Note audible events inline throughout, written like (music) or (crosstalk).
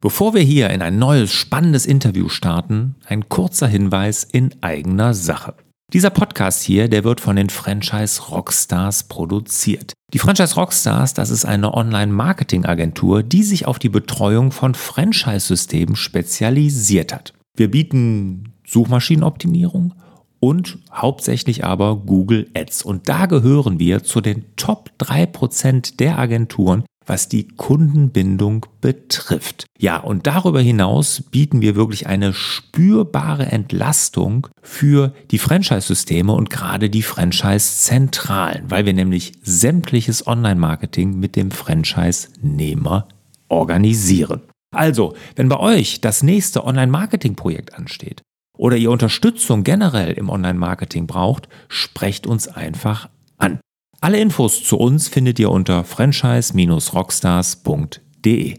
Bevor wir hier in ein neues spannendes Interview starten, ein kurzer Hinweis in eigener Sache. Dieser Podcast hier, der wird von den Franchise Rockstars produziert. Die Franchise Rockstars, das ist eine Online-Marketing-Agentur, die sich auf die Betreuung von Franchise-Systemen spezialisiert hat. Wir bieten Suchmaschinenoptimierung und hauptsächlich aber Google Ads. Und da gehören wir zu den Top 3% der Agenturen, was die Kundenbindung betrifft. Ja, und darüber hinaus bieten wir wirklich eine spürbare Entlastung für die Franchise-Systeme und gerade die Franchise-Zentralen, weil wir nämlich sämtliches Online-Marketing mit dem Franchise-Nehmer organisieren. Also, wenn bei euch das nächste Online-Marketing-Projekt ansteht oder ihr Unterstützung generell im Online-Marketing braucht, sprecht uns einfach an. Alle Infos zu uns findet ihr unter franchise-rockstars.de.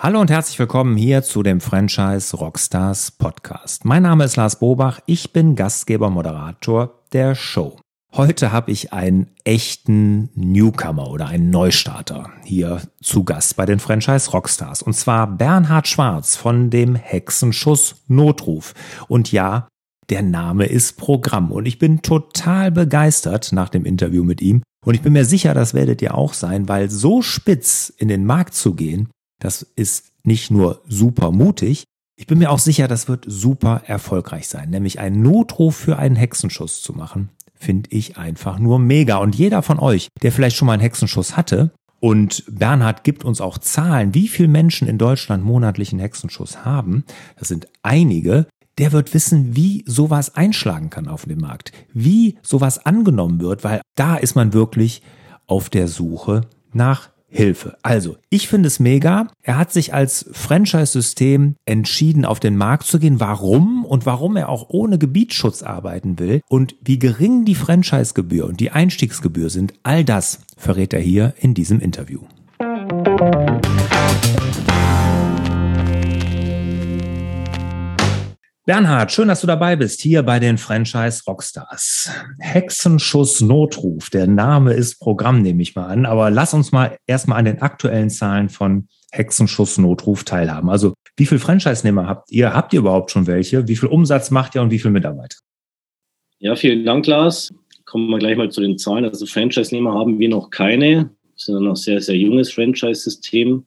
Hallo und herzlich willkommen hier zu dem Franchise Rockstars Podcast. Mein Name ist Lars Bobach, ich bin Gastgeber Moderator der Show. Heute habe ich einen echten Newcomer oder einen Neustarter hier zu Gast bei den Franchise Rockstars. Und zwar Bernhard Schwarz von dem Hexenschuss Notruf. Und ja, der Name ist Programm. Und ich bin total begeistert nach dem Interview mit ihm. Und ich bin mir sicher, das werdet ihr auch sein, weil so spitz in den Markt zu gehen, das ist nicht nur super mutig, ich bin mir auch sicher, das wird super erfolgreich sein, nämlich einen Notruf für einen Hexenschuss zu machen finde ich einfach nur mega. Und jeder von euch, der vielleicht schon mal einen Hexenschuss hatte, und Bernhard gibt uns auch Zahlen, wie viele Menschen in Deutschland monatlichen Hexenschuss haben. Das sind einige. Der wird wissen, wie sowas einschlagen kann auf dem Markt, wie sowas angenommen wird, weil da ist man wirklich auf der Suche nach Hilfe. Also, ich finde es mega. Er hat sich als Franchise-System entschieden, auf den Markt zu gehen. Warum und warum er auch ohne Gebietsschutz arbeiten will und wie gering die Franchise-Gebühr und die Einstiegsgebühr sind, all das verrät er hier in diesem Interview. Bernhard, schön, dass du dabei bist, hier bei den Franchise Rockstars. Hexenschuss Notruf, der Name ist Programm, nehme ich mal an, aber lass uns mal erstmal an den aktuellen Zahlen von Hexenschuss Notruf teilhaben. Also, wie viele Franchise-Nehmer habt ihr? Habt ihr überhaupt schon welche? Wie viel Umsatz macht ihr und wie viele Mitarbeiter? Ja, vielen Dank, Lars. Kommen wir gleich mal zu den Zahlen. Also, Franchise-Nehmer haben wir noch keine. Das ist ein noch sehr, sehr junges Franchise-System.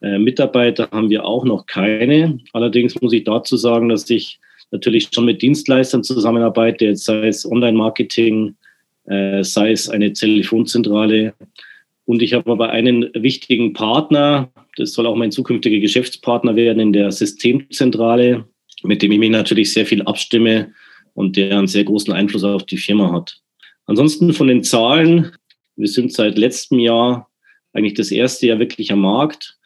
Äh, Mitarbeiter haben wir auch noch keine. Allerdings muss ich dazu sagen, dass ich natürlich schon mit Dienstleistern zusammenarbeite, jetzt sei es Online-Marketing, äh, sei es eine Telefonzentrale. Und ich habe aber einen wichtigen Partner, das soll auch mein zukünftiger Geschäftspartner werden in der Systemzentrale, mit dem ich mich natürlich sehr viel abstimme und der einen sehr großen Einfluss auf die Firma hat. Ansonsten von den Zahlen, wir sind seit letztem Jahr eigentlich das erste Jahr wirklich am Markt.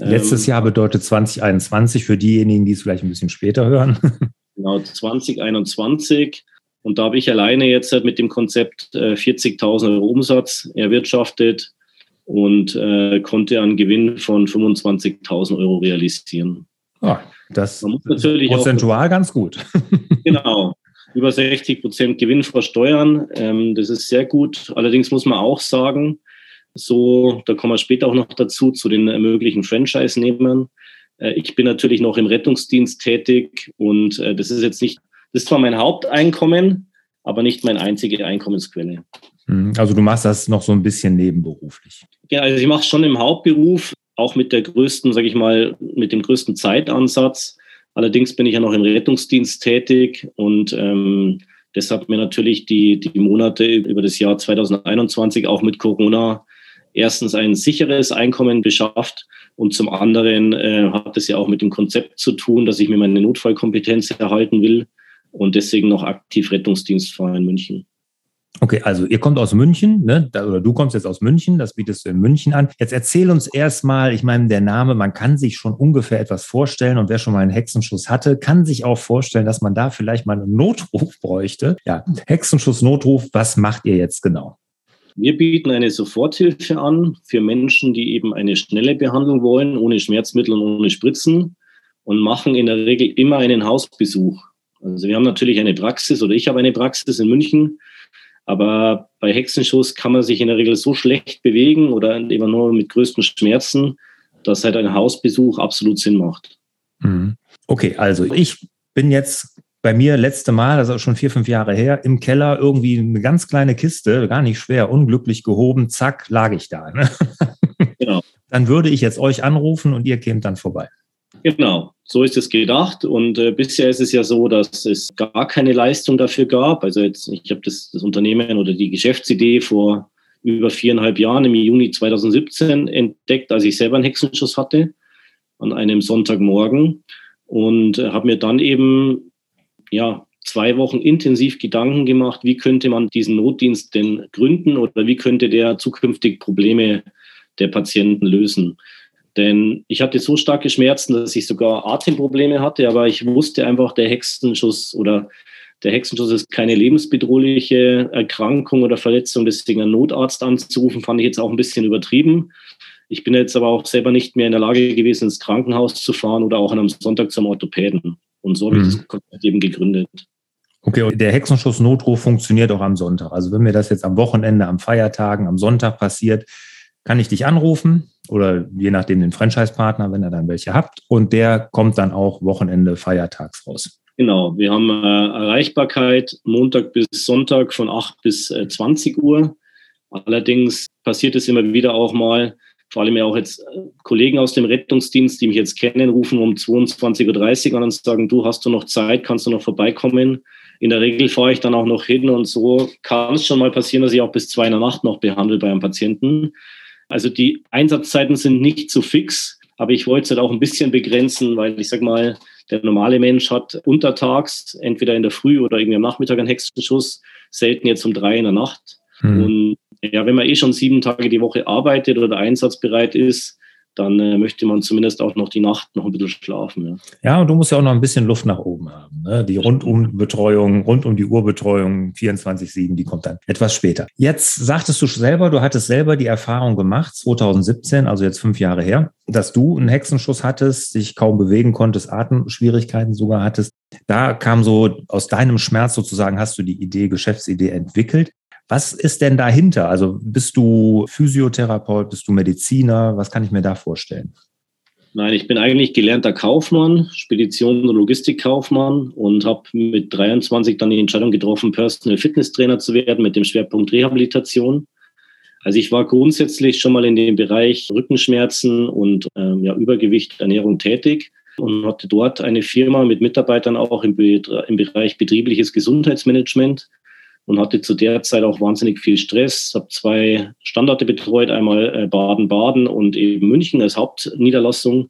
Letztes ähm, Jahr bedeutet 2021 für diejenigen, die es vielleicht ein bisschen später hören. (laughs) Genau, 2021. Und da habe ich alleine jetzt halt mit dem Konzept 40.000 äh, Euro Umsatz erwirtschaftet und äh, konnte einen Gewinn von 25.000 Euro realisieren. Ah, das ist prozentual auch, ganz gut. (laughs) genau. Über 60 Prozent Gewinn versteuern. Ähm, das ist sehr gut. Allerdings muss man auch sagen, so, da kommen wir später auch noch dazu, zu den möglichen Franchise-Nehmern. Äh, ich bin natürlich noch im Rettungsdienst tätig und äh, das ist jetzt nicht, das ist zwar mein Haupteinkommen, aber nicht meine einzige Einkommensquelle. Hm, also du machst das noch so ein bisschen nebenberuflich. Ja, also ich mache es schon im Hauptberuf, auch mit der größten, sage ich mal, mit dem größten Zeitansatz. Allerdings bin ich ja noch im Rettungsdienst tätig und ähm, deshalb mir natürlich die, die Monate über das Jahr 2021 auch mit Corona erstens ein sicheres Einkommen beschafft und zum anderen äh, hat es ja auch mit dem Konzept zu tun, dass ich mir meine Notfallkompetenz erhalten will und deswegen noch aktiv Rettungsdienst fahre in München. Okay, also ihr kommt aus München, ne? oder du kommst jetzt aus München, das bietest du in München an. Jetzt erzähl uns erstmal, ich meine, der Name, man kann sich schon ungefähr etwas vorstellen und wer schon mal einen Hexenschuss hatte, kann sich auch vorstellen, dass man da vielleicht mal einen Notruf bräuchte. Ja, Hexenschuss, Notruf, was macht ihr jetzt genau? Wir bieten eine Soforthilfe an für Menschen, die eben eine schnelle Behandlung wollen, ohne Schmerzmittel und ohne Spritzen und machen in der Regel immer einen Hausbesuch. Also wir haben natürlich eine Praxis oder ich habe eine Praxis in München, aber bei Hexenschuss kann man sich in der Regel so schlecht bewegen oder immer nur mit größten Schmerzen, dass halt ein Hausbesuch absolut Sinn macht. Mhm. Okay, also ich bin jetzt bei mir letzte Mal, also schon vier, fünf Jahre her, im Keller irgendwie eine ganz kleine Kiste, gar nicht schwer, unglücklich gehoben, zack, lag ich da. Ne? (laughs) Genau. Dann würde ich jetzt euch anrufen und ihr kämt dann vorbei. Genau, so ist es gedacht. Und äh, bisher ist es ja so, dass es gar keine Leistung dafür gab. Also jetzt, ich habe das, das Unternehmen oder die Geschäftsidee vor über viereinhalb Jahren im Juni 2017 entdeckt, als ich selber einen Hexenschuss hatte an einem Sonntagmorgen und äh, habe mir dann eben ja zwei Wochen intensiv Gedanken gemacht, wie könnte man diesen Notdienst denn gründen oder wie könnte der zukünftig Probleme der Patienten lösen. Denn ich hatte so starke Schmerzen, dass ich sogar Atemprobleme hatte, aber ich wusste einfach, der Hexenschuss oder der Hexenschuss ist keine lebensbedrohliche Erkrankung oder Verletzung, deswegen einen Notarzt anzurufen, fand ich jetzt auch ein bisschen übertrieben. Ich bin jetzt aber auch selber nicht mehr in der Lage gewesen, ins Krankenhaus zu fahren oder auch an einem Sonntag zum Orthopäden. Und so habe mhm. ich das Konzept eben gegründet. Okay, und der Hexenschuss-Notruf funktioniert auch am Sonntag. Also wenn mir das jetzt am Wochenende, am Feiertagen, am Sonntag passiert, kann ich dich anrufen oder je nachdem den Franchise-Partner, wenn ihr dann welche habt. Und der kommt dann auch Wochenende, feiertags raus. Genau, wir haben äh, Erreichbarkeit Montag bis Sonntag von 8 bis äh, 20 Uhr. Allerdings passiert es immer wieder auch mal, vor allem ja auch jetzt äh, Kollegen aus dem Rettungsdienst, die mich jetzt kennen, rufen um 22.30 Uhr an und sagen, du hast du noch Zeit, kannst du noch vorbeikommen. In der Regel fahre ich dann auch noch hin und so kann es schon mal passieren, dass ich auch bis zwei in der Nacht noch behandle bei einem Patienten. Also die Einsatzzeiten sind nicht so fix, aber ich wollte es halt auch ein bisschen begrenzen, weil ich sag mal, der normale Mensch hat untertags, entweder in der Früh oder irgendwie am Nachmittag einen Hexenschuss, selten jetzt um drei in der Nacht. Mhm. Und ja, wenn man eh schon sieben Tage die Woche arbeitet oder einsatzbereit ist, dann äh, möchte man zumindest auch noch die Nacht noch ein bisschen schlafen. Ja. ja, und du musst ja auch noch ein bisschen Luft nach oben haben. Ne? Die Rundumbetreuung, rund um die Uhrbetreuung 24-7, die kommt dann etwas später. Jetzt sagtest du selber, du hattest selber die Erfahrung gemacht, 2017, also jetzt fünf Jahre her, dass du einen Hexenschuss hattest, dich kaum bewegen konntest, Atemschwierigkeiten sogar hattest. Da kam so aus deinem Schmerz sozusagen, hast du die Idee, Geschäftsidee entwickelt. Was ist denn dahinter? Also bist du Physiotherapeut, bist du Mediziner? Was kann ich mir da vorstellen? Nein, ich bin eigentlich gelernter Kaufmann, Spedition- und Logistikkaufmann und habe mit 23 dann die Entscheidung getroffen, Personal Fitness Trainer zu werden mit dem Schwerpunkt Rehabilitation. Also ich war grundsätzlich schon mal in dem Bereich Rückenschmerzen und ähm, ja, Übergewicht, Ernährung tätig und hatte dort eine Firma mit Mitarbeitern auch im, im Bereich betriebliches Gesundheitsmanagement und hatte zu der Zeit auch wahnsinnig viel Stress. Habe zwei Standorte betreut, einmal äh, Baden-Baden und eben München als Hauptniederlassung.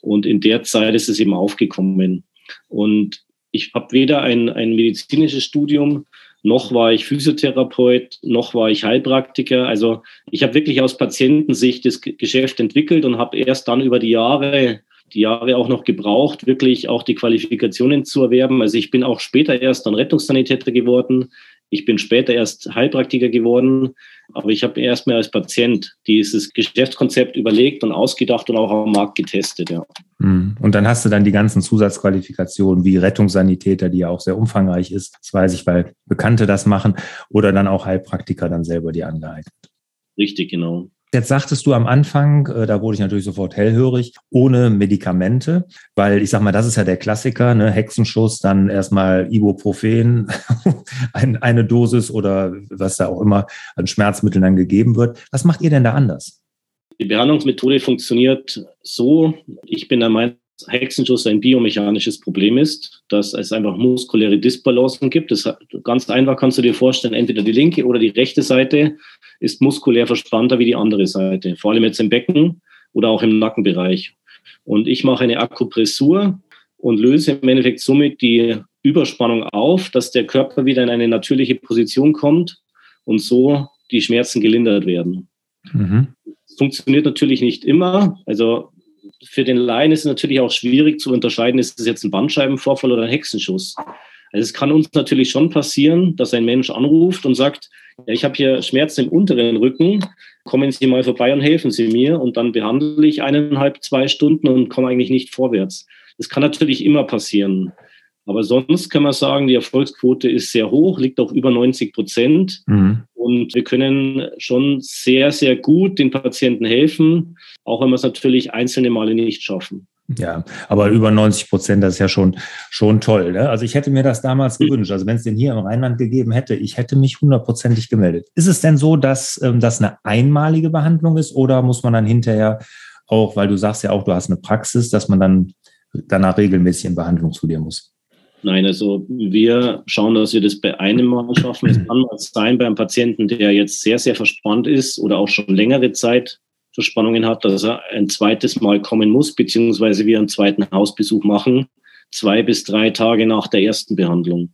Und in der Zeit ist es eben aufgekommen. Und ich habe weder ein, ein medizinisches Studium, noch war ich Physiotherapeut, noch war ich Heilpraktiker. Also ich habe wirklich aus Patientensicht das Geschäft entwickelt und habe erst dann über die Jahre die Jahre auch noch gebraucht, wirklich auch die Qualifikationen zu erwerben. Also ich bin auch später erst dann Rettungssanitäter geworden. Ich bin später erst Heilpraktiker geworden, aber ich habe erstmal als Patient dieses Geschäftskonzept überlegt und ausgedacht und auch am Markt getestet. Ja. Hm. Und dann hast du dann die ganzen Zusatzqualifikationen wie Rettungssanitäter, die ja auch sehr umfangreich ist. Das weiß ich, weil Bekannte das machen oder dann auch Heilpraktiker dann selber die angeeignet. Richtig, genau. Jetzt sagtest du am Anfang, äh, da wurde ich natürlich sofort hellhörig, ohne Medikamente, weil ich sag mal, das ist ja der Klassiker, ne? Hexenschuss, dann erstmal Ibuprofen, (laughs) ein, eine Dosis oder was da auch immer an Schmerzmitteln dann gegeben wird. Was macht ihr denn da anders? Die Behandlungsmethode funktioniert so. Ich bin der Meinung, Hexenschuss ein biomechanisches Problem ist, dass es einfach muskuläre Disbalancen gibt. Das ganz einfach kannst du dir vorstellen, entweder die linke oder die rechte Seite ist muskulär verspannter wie die andere Seite, vor allem jetzt im Becken oder auch im Nackenbereich. Und ich mache eine Akupressur und löse im Endeffekt somit die Überspannung auf, dass der Körper wieder in eine natürliche Position kommt und so die Schmerzen gelindert werden. Mhm. Funktioniert natürlich nicht immer. Also für den Laien ist es natürlich auch schwierig zu unterscheiden, ist es jetzt ein Bandscheibenvorfall oder ein Hexenschuss. Also es kann uns natürlich schon passieren, dass ein Mensch anruft und sagt, ja, ich habe hier Schmerzen im unteren Rücken, kommen Sie mal vorbei und helfen Sie mir und dann behandle ich eineinhalb, zwei Stunden und komme eigentlich nicht vorwärts. Das kann natürlich immer passieren. Aber sonst kann man sagen, die Erfolgsquote ist sehr hoch, liegt auch über 90 Prozent. Mhm. Und wir können schon sehr, sehr gut den Patienten helfen, auch wenn wir es natürlich einzelne Male nicht schaffen. Ja, aber über 90 Prozent, das ist ja schon, schon toll. Ne? Also ich hätte mir das damals gewünscht. Also wenn es den hier im Rheinland gegeben hätte, ich hätte mich hundertprozentig gemeldet. Ist es denn so, dass ähm, das eine einmalige Behandlung ist oder muss man dann hinterher auch, weil du sagst ja auch, du hast eine Praxis, dass man dann danach regelmäßig in Behandlung zu dir muss? Nein, also wir schauen, dass wir das bei einem Mal schaffen. Es kann mal sein beim Patienten, der jetzt sehr, sehr verspannt ist oder auch schon längere Zeit Verspannungen hat, dass er ein zweites Mal kommen muss, beziehungsweise wir einen zweiten Hausbesuch machen, zwei bis drei Tage nach der ersten Behandlung.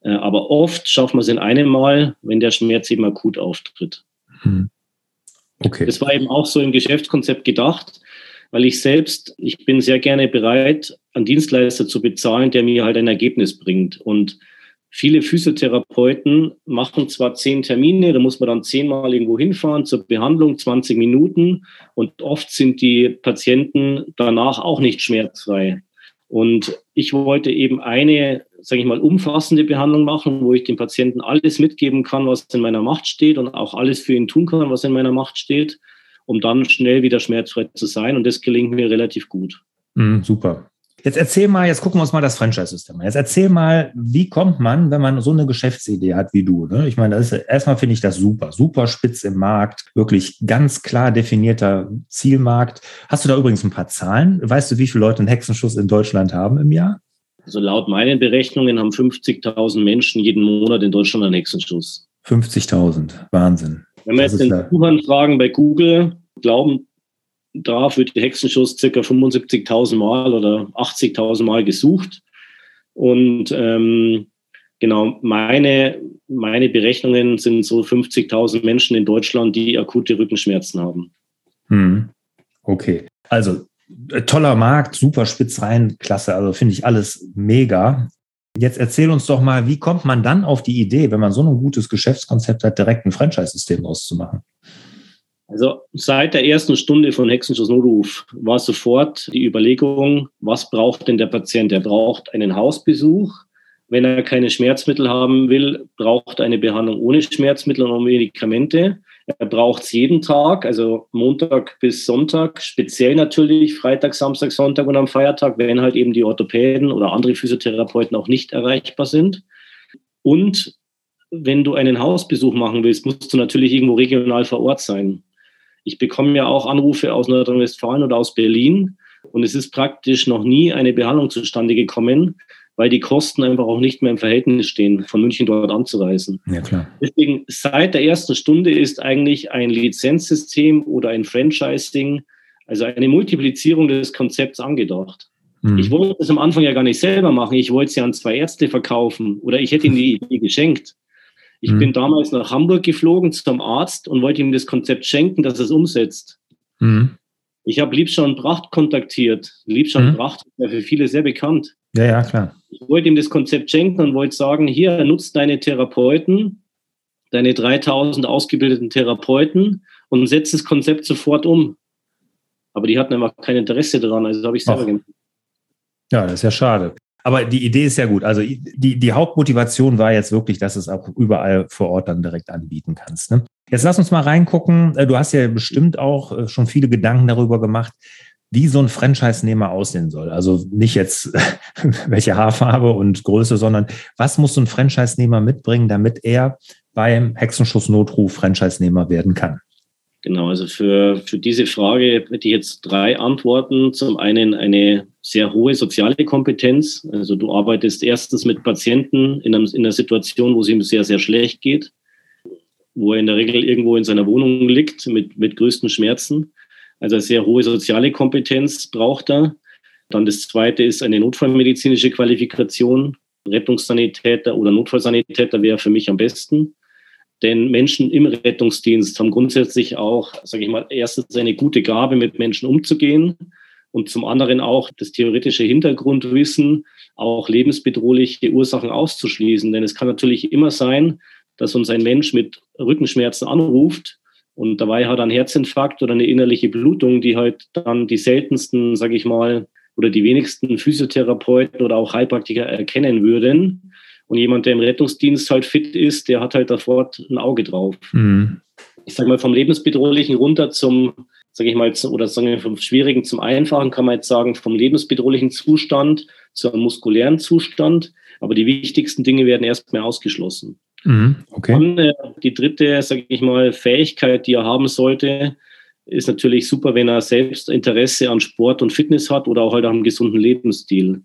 Äh, aber oft schaffen wir es in einem Mal, wenn der Schmerz eben akut auftritt. Hm. Okay. Das war eben auch so im Geschäftskonzept gedacht, weil ich selbst, ich bin sehr gerne bereit, einen Dienstleister zu bezahlen, der mir halt ein Ergebnis bringt. Und viele Physiotherapeuten machen zwar zehn Termine, da muss man dann zehnmal irgendwo hinfahren zur Behandlung, 20 Minuten. Und oft sind die Patienten danach auch nicht schmerzfrei. Und ich wollte eben eine, sage ich mal, umfassende Behandlung machen, wo ich dem Patienten alles mitgeben kann, was in meiner Macht steht und auch alles für ihn tun kann, was in meiner Macht steht, um dann schnell wieder schmerzfrei zu sein. Und das gelingt mir relativ gut. Mm, super. Jetzt erzähl mal, jetzt gucken wir uns mal das Franchise-System an. Jetzt erzähl mal, wie kommt man, wenn man so eine Geschäftsidee hat wie du? Ne? Ich meine, das ist, erstmal finde ich das super, super spitz im Markt, wirklich ganz klar definierter Zielmarkt. Hast du da übrigens ein paar Zahlen? Weißt du, wie viele Leute einen Hexenschuss in Deutschland haben im Jahr? Also laut meinen Berechnungen haben 50.000 Menschen jeden Monat in Deutschland einen Hexenschuss. 50.000, Wahnsinn. Wenn wir jetzt den Suchanfragen bei Google glauben darf, wird der Hexenschuss circa 75.000 Mal oder 80.000 Mal gesucht. Und ähm, genau, meine, meine Berechnungen sind so 50.000 Menschen in Deutschland, die akute Rückenschmerzen haben. Hm. Okay, also äh, toller Markt, super spitz rein, klasse, also finde ich alles mega. Jetzt erzähl uns doch mal, wie kommt man dann auf die Idee, wenn man so ein gutes Geschäftskonzept hat, direkt ein Franchise-System auszumachen? Also seit der ersten Stunde von Hexenschuss Notruf war sofort die Überlegung, was braucht denn der Patient? Er braucht einen Hausbesuch. Wenn er keine Schmerzmittel haben will, braucht er eine Behandlung ohne Schmerzmittel und Medikamente. Er braucht es jeden Tag, also Montag bis Sonntag, speziell natürlich Freitag, Samstag, Sonntag und am Feiertag, wenn halt eben die Orthopäden oder andere Physiotherapeuten auch nicht erreichbar sind. Und wenn du einen Hausbesuch machen willst, musst du natürlich irgendwo regional vor Ort sein. Ich bekomme ja auch Anrufe aus Nordrhein-Westfalen oder aus Berlin und es ist praktisch noch nie eine Behandlung zustande gekommen, weil die Kosten einfach auch nicht mehr im Verhältnis stehen, von München dort anzureisen. Ja, klar. Deswegen seit der ersten Stunde ist eigentlich ein Lizenzsystem oder ein Franchising, also eine Multiplizierung des Konzepts angedacht. Mhm. Ich wollte das am Anfang ja gar nicht selber machen. Ich wollte es ja an zwei Ärzte verkaufen oder ich hätte ihnen die (laughs) Idee geschenkt. Ich mhm. bin damals nach Hamburg geflogen zum Arzt und wollte ihm das Konzept schenken, dass er es umsetzt. Mhm. Ich habe Liebschau Pracht kontaktiert. Liebschau mhm. Pracht ist ja für viele sehr bekannt. Ja, ja, klar. Ich wollte ihm das Konzept schenken und wollte sagen, hier, nutzt deine Therapeuten, deine 3000 ausgebildeten Therapeuten und setzt das Konzept sofort um. Aber die hatten einfach kein Interesse daran, also habe ich selber gemacht. Ja, das ist ja schade. Aber die Idee ist ja gut. Also die, die Hauptmotivation war jetzt wirklich, dass du es auch überall vor Ort dann direkt anbieten kannst. Ne? Jetzt lass uns mal reingucken. Äh, du hast ja bestimmt auch äh, schon viele Gedanken darüber gemacht, wie so ein Franchise-Nehmer aussehen soll. Also nicht jetzt (laughs) welche Haarfarbe und Größe, sondern was muss so ein Franchise-Nehmer mitbringen, damit er beim Hexenschuss-Notruf Franchise-Nehmer werden kann? Genau, also für, für diese Frage hätte ich jetzt drei Antworten. Zum einen eine sehr hohe soziale Kompetenz. Also du arbeitest erstens mit Patienten in, einem, in einer Situation, wo es ihm sehr, sehr schlecht geht, wo er in der Regel irgendwo in seiner Wohnung liegt mit, mit größten Schmerzen. Also sehr hohe soziale Kompetenz braucht er. Dann das zweite ist eine notfallmedizinische Qualifikation. Rettungssanitäter oder Notfallsanitäter wäre für mich am besten. Denn Menschen im Rettungsdienst haben grundsätzlich auch, sage ich mal, erstens eine gute Gabe, mit Menschen umzugehen und zum anderen auch das theoretische Hintergrundwissen, auch lebensbedrohliche Ursachen auszuschließen. Denn es kann natürlich immer sein, dass uns ein Mensch mit Rückenschmerzen anruft und dabei hat er einen Herzinfarkt oder eine innerliche Blutung, die halt dann die seltensten, sage ich mal, oder die wenigsten Physiotherapeuten oder auch Heilpraktiker erkennen würden. Und jemand, der im Rettungsdienst halt fit ist, der hat halt davor ein Auge drauf. Mhm. Ich sage mal, vom Lebensbedrohlichen runter zum, sage ich mal, oder sagen wir vom Schwierigen zum Einfachen, kann man jetzt sagen, vom lebensbedrohlichen Zustand zum muskulären Zustand. Aber die wichtigsten Dinge werden erstmal ausgeschlossen. Mhm, okay. Dann äh, die dritte, sage ich mal, Fähigkeit, die er haben sollte, ist natürlich super, wenn er selbst Interesse an Sport und Fitness hat oder auch halt am gesunden Lebensstil.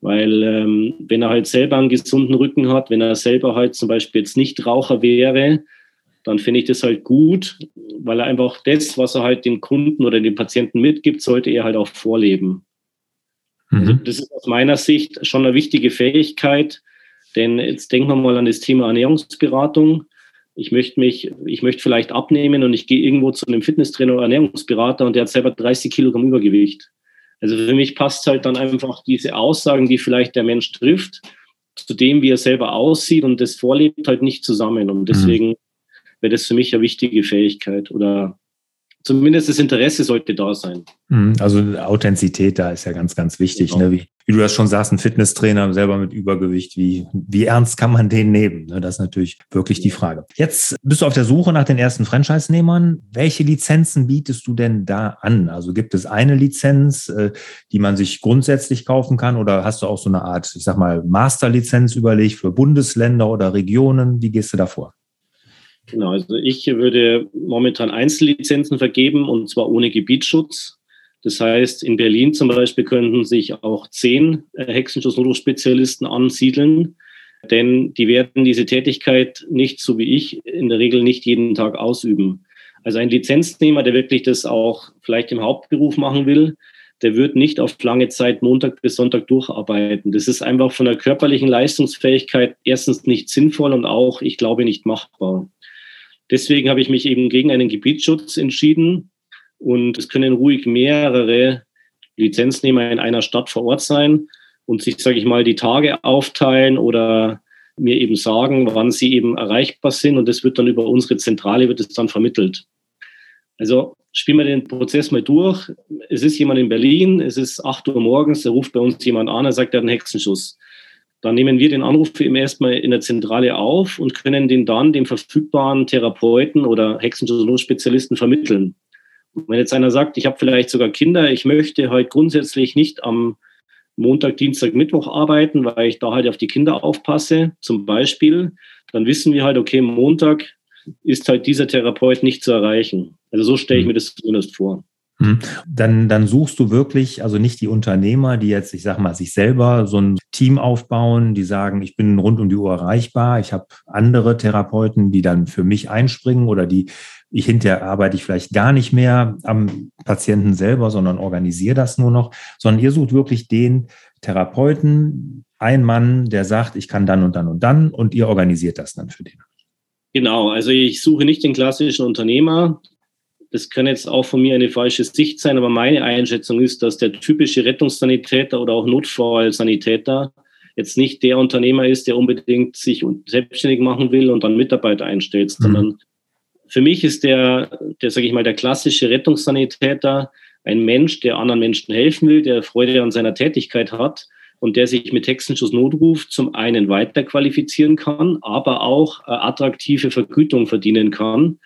Weil ähm, wenn er halt selber einen gesunden Rücken hat, wenn er selber halt zum Beispiel jetzt nicht Raucher wäre, dann finde ich das halt gut, weil er einfach das, was er halt dem Kunden oder dem Patienten mitgibt, sollte er halt auch vorleben. Mhm. Also das ist aus meiner Sicht schon eine wichtige Fähigkeit, denn jetzt denken wir mal an das Thema Ernährungsberatung. Ich möchte mich, ich möchte vielleicht abnehmen und ich gehe irgendwo zu einem Fitnesstrainer oder Ernährungsberater und der hat selber 30 Kilogramm Übergewicht. Also für mich passt halt dann einfach diese Aussagen, die vielleicht der Mensch trifft, zu dem, wie er selber aussieht und das vorlebt, halt nicht zusammen. Und deswegen mhm. wäre das für mich eine wichtige Fähigkeit oder zumindest das Interesse sollte da sein. Mhm, also Authentizität da ist ja ganz, ganz wichtig. Genau. Ne? Wie, wie, du das schon sagst, ein Fitnesstrainer selber mit Übergewicht, wie, wie ernst kann man den nehmen? Ne? Das ist natürlich wirklich die Frage. Jetzt bist du auf der Suche nach den ersten Franchise-Nehmern. Welche Lizenzen bietest du denn da an? Also gibt es eine Lizenz, äh, die man sich grundsätzlich kaufen kann oder hast du auch so eine Art, ich sag mal, Masterlizenz überlegt für Bundesländer oder Regionen? Wie gehst du da vor? Genau, also ich würde momentan Einzellizenzen vergeben und zwar ohne Gebietsschutz. Das heißt, in Berlin zum Beispiel könnten sich auch zehn äh, Hexenschuss-Notruf-Spezialisten ansiedeln, denn die werden diese Tätigkeit nicht, so wie ich, in der Regel nicht jeden Tag ausüben. Also ein Lizenznehmer, der wirklich das auch vielleicht im Hauptberuf machen will, der wird nicht auf lange Zeit Montag bis Sonntag durcharbeiten. Das ist einfach von der körperlichen Leistungsfähigkeit erstens nicht sinnvoll und auch, ich glaube, nicht machbar. Deswegen habe ich mich eben gegen einen Gebietsschutz entschieden und es können ruhig mehrere Lizenznehmer in einer Stadt vor Ort sein und sich, sage ich mal, die Tage aufteilen oder mir eben sagen, wann sie eben erreichbar sind und das wird dann über unsere Zentrale wird es dann vermittelt. Also spielen wir den Prozess mal durch. Es ist jemand in Berlin, es ist 8 Uhr morgens, da ruft bei uns jemand an, er sagt, er hat einen Hexenschuss. Dann nehmen wir den Anruf eben erstmal in der Zentrale auf und können den dann dem verfügbaren Therapeuten oder Hexenschuss-Spezialisten vermitteln. Und wenn jetzt einer sagt, ich habe vielleicht sogar Kinder, ich möchte halt grundsätzlich nicht am Montag, Dienstag, Mittwoch arbeiten, weil ich da halt auf die Kinder aufpasse, zum Beispiel, dann wissen wir halt, okay, Montag ist halt dieser Therapeut nicht zu erreichen. Also so stelle ich mhm. mir das zumindest vor. Mhm. Dann, dann suchst du wirklich, also nicht die Unternehmer, die jetzt, ich sag mal, sich selber so ein Team aufbauen, die sagen, ich bin rund um die Uhr erreichbar, ich habe andere Therapeuten, die dann für mich einspringen oder die ich hinterher arbeite ich vielleicht gar nicht mehr am Patienten selber, sondern organisiere das nur noch, sondern ihr sucht wirklich den Therapeuten, ein Mann, der sagt, ich kann dann und dann und dann und ihr organisiert das dann für den. Genau, also ich suche nicht den klassischen Unternehmer, das kann jetzt auch von mir eine falsche Sicht sein, aber meine Einschätzung ist, dass der typische Rettungssanitäter oder auch Notfallsanitäter jetzt nicht der Unternehmer ist, der unbedingt sich selbstständig machen will und dann Mitarbeiter einstellt, mhm. Für mich ist der, der sage ich mal, der klassische Rettungssanitäter ein Mensch, der anderen Menschen helfen will, der Freude an seiner Tätigkeit hat und der sich mit Hexenschuss Notruf zum einen weiterqualifizieren kann, aber auch äh, attraktive Vergütung verdienen kann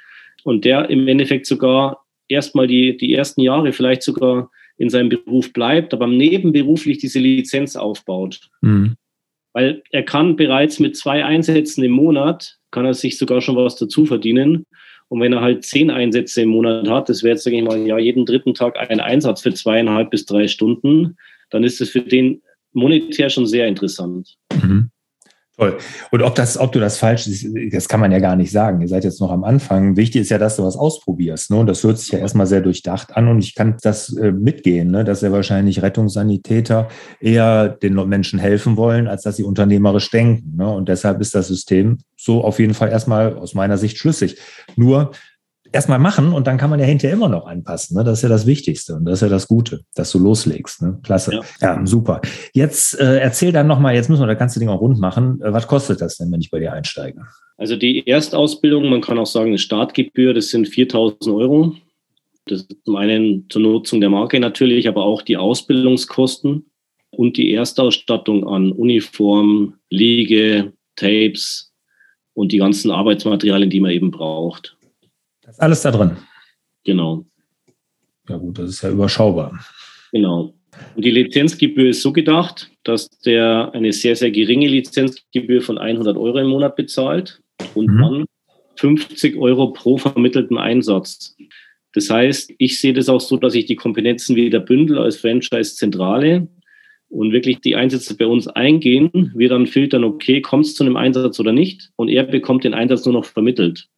und der im Endeffekt sogar erstmal die, die ersten Jahre vielleicht sogar in seinem Beruf bleibt, aber nebenberuflich diese Lizenz aufbaut. Mhm. Weil er kann bereits mit zwei Einsätzen im Monat, kann er sich sogar schon was dazu verdienen. Und wenn er halt zehn Einsätze im Monat hat, das wäre jetzt, sage ich mal, ja, jeden dritten Tag ein Einsatz für zweieinhalb bis drei Stunden, dann ist es für den monetär schon sehr interessant. Mhm. Toll. Und ob das, ob du das falsch, das kann man ja gar nicht sagen. Ihr seid jetzt noch am Anfang. Wichtig ist ja, dass du was ausprobierst. Ne? Und das hört sich ja erstmal sehr durchdacht an. Und ich kann das äh, mitgehen, ne? dass ja wahrscheinlich Rettungssanitäter eher den Menschen helfen wollen, als dass sie unternehmerisch denken. Ne? Und deshalb ist das System so auf jeden Fall erstmal aus meiner Sicht schlüssig. Nur erstmal machen und dann kann man ja hinterher immer noch anpassen. Ne? Das ist ja das Wichtigste und das ist ja das Gute, dass du loslegst. Ne? Klasse. Ja. ja super. Jetzt äh, erzähl dann nochmal, jetzt müssen wir das ganze Ding auch rund machen. Äh, was kostet das denn, wenn ich bei dir einsteige? Also die Erstausbildung, man kann auch sagen, eine Startgebühr, das sind 4000 Euro. Das ist zum einen zur Nutzung der Marke natürlich, aber auch die Ausbildungskosten und die Erstausstattung an Uniform, Liege, Tapes und die ganzen Arbeitsmaterialien, die man eben braucht. Ist alles da drin. Genau. Ja gut, das ist ja überschaubar. Genau. Und die Lizenzgebühr ist so gedacht, dass der eine sehr, sehr geringe Lizenzgebühr von 100 Euro im Monat bezahlt und mhm. dann 50 Euro pro vermittelten Einsatz. Das heißt, ich sehe das auch so, dass ich die Kompetenzen wieder bündel als Franchise-Zentrale und wirklich die Einsätze bei uns eingehen, wir dann filtern, okay, kommt es zu einem Einsatz oder nicht und er bekommt den Einsatz nur noch vermittelt.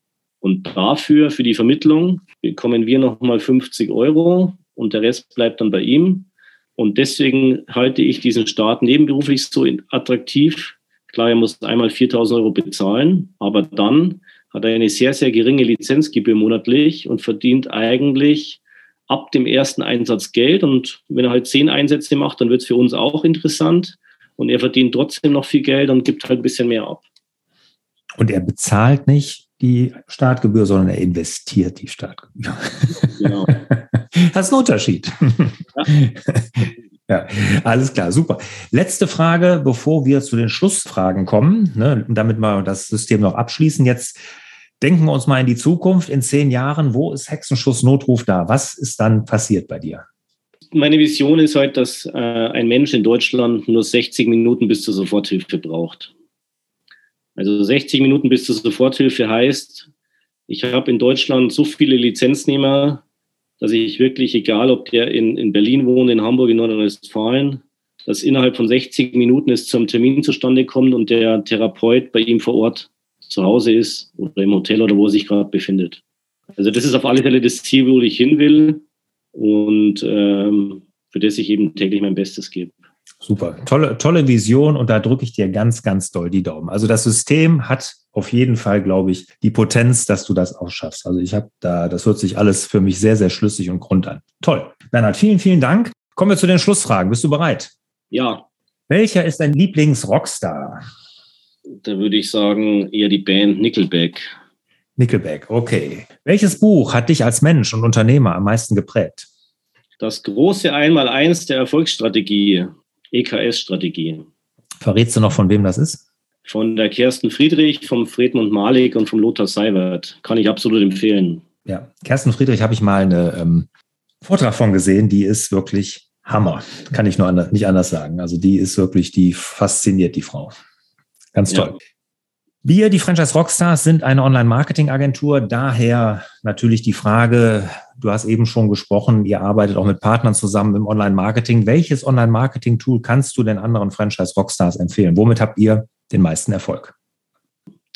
Und dafür, für die Vermittlung, bekommen wir nochmal 50 Euro und der Rest bleibt dann bei ihm. Und deswegen halte ich diesen Start nebenberuflich so attraktiv. Klar, er muss einmal 4000 Euro bezahlen, aber dann hat er eine sehr, sehr geringe Lizenzgebühr monatlich und verdient eigentlich ab dem ersten Einsatz Geld. Und wenn er halt zehn Einsätze macht, dann wird es für uns auch interessant. Und er verdient trotzdem noch viel Geld und gibt halt ein bisschen mehr ab. Und er bezahlt nicht die Startgebühr, sondern er investiert die Startgebühr. Genau. (laughs) Das ist ein Unterschied. Ja. (laughs) ja. alles klar, super. Letzte Frage, bevor wir zu den Schlussfragen kommen, ne, damit wir das System noch abschließen. Jetzt denken wir uns mal in die Zukunft. In zehn Jahren, wo ist Hexenschuss Notruf da? Was ist dann passiert bei dir? Meine Vision ist halt, dass äh, ein Mensch in Deutschland nur 60 Minuten bis zur Soforthilfe braucht. Also 60 Minuten bis zur Soforthilfe heißt, ich habe in Deutschland so viele Lizenznehmer, dass ich wirklich, egal ob der in, in Berlin wohnt, in Hamburg, in Nordrhein-Westfalen, dass innerhalb von 60 Minuten es zum Termin zustande kommt und der Therapeut bei ihm vor Ort zu Hause ist oder im Hotel oder wo er sich gerade befindet. Also das ist auf alle Fälle das Ziel, wo ich hin will und ähm, für das ich eben täglich mein Bestes gebe. Super, tolle, tolle Vision und da drücke ich dir ganz, ganz doll die Daumen. Also das System hat auf jeden Fall, glaube ich, die Potenz, dass du das auch schaffst. Also ich habe da, das hört sich alles für mich sehr, sehr schlüssig und grund an. Toll. Bernhard, vielen, vielen Dank. Kommen wir zu den Schlussfragen. Bist du bereit? Ja. Welcher ist dein Lieblings-Rockstar? Da würde ich sagen, eher die Band Nickelback. Nickelback, okay. Welches Buch hat dich als Mensch und Unternehmer am meisten geprägt? Das große Einmaleins der Erfolgsstrategie, EKS-Strategie. Verrätst du noch, von wem das ist? Von der Kersten Friedrich, vom Friedmund Malik und vom Lothar Seiwert. Kann ich absolut empfehlen. Ja, Kersten Friedrich habe ich mal einen ähm, Vortrag von gesehen, die ist wirklich Hammer. Kann ich nur anders, nicht anders sagen. Also die ist wirklich, die fasziniert die Frau. Ganz toll. Ja. Wir, die Franchise Rockstars, sind eine Online-Marketing-Agentur. Daher natürlich die Frage, du hast eben schon gesprochen, ihr arbeitet auch mit Partnern zusammen im Online-Marketing. Welches Online-Marketing-Tool kannst du den anderen Franchise Rockstars empfehlen? Womit habt ihr den meisten Erfolg?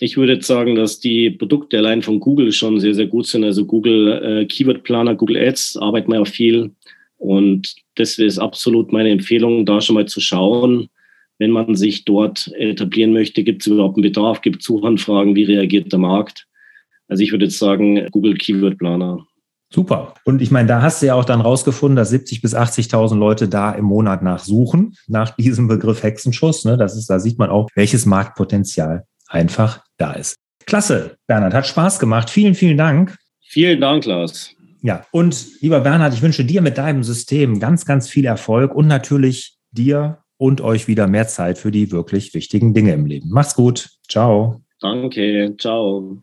Ich würde jetzt sagen, dass die Produkte allein von Google schon sehr, sehr gut sind. Also Google äh, Keyword Planer, Google Ads arbeiten wir ja viel. Und das ist absolut meine Empfehlung, da schon mal zu schauen, wenn man sich dort etablieren möchte, gibt es überhaupt einen Bedarf, gibt es Suchanfragen, wie reagiert der Markt? Also ich würde jetzt sagen, Google Keyword Planer. Super. Und ich meine, da hast du ja auch dann rausgefunden, dass 70 bis 80.000 Leute da im Monat nachsuchen, nach (laughs) diesem Begriff Hexenschuss. Ne? Das ist, da sieht man auch, welches Marktpotenzial einfach da ist. Klasse, Bernhard, hat Spaß gemacht. Vielen, vielen Dank. Vielen Dank, Lars. Ja, und lieber Bernhard, ich wünsche dir mit deinem System ganz, ganz viel Erfolg und natürlich dir und euch wieder mehr Zeit für die wirklich wichtigen Dinge im Leben. Macht's gut. Ciao. Danke. Ciao.